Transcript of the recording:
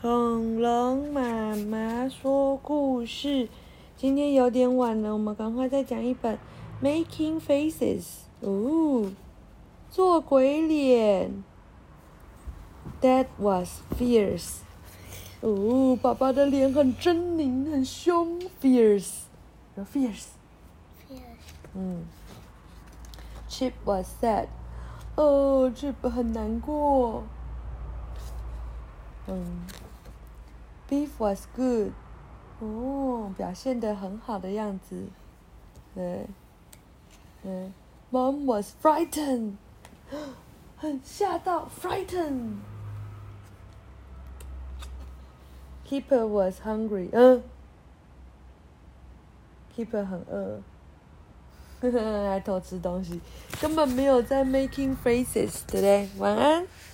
恐龙妈妈说故事。今天有点晚了，我们赶快再讲一本《Making Faces》。哦，做鬼脸。That was fierce。哦，爸爸的脸很狰狞，很凶，fierce。fierce。嗯。Chip was sad。哦，Chip 很难过。嗯。Beef was good。哦，表现的很好的样子。对。嗯。Mom was frightened。很吓到，frightened。Keeper was hungry。嗯。Keeper 很饿。呵呵，还偷吃东西，根本没有在 making faces，对不对？晚安。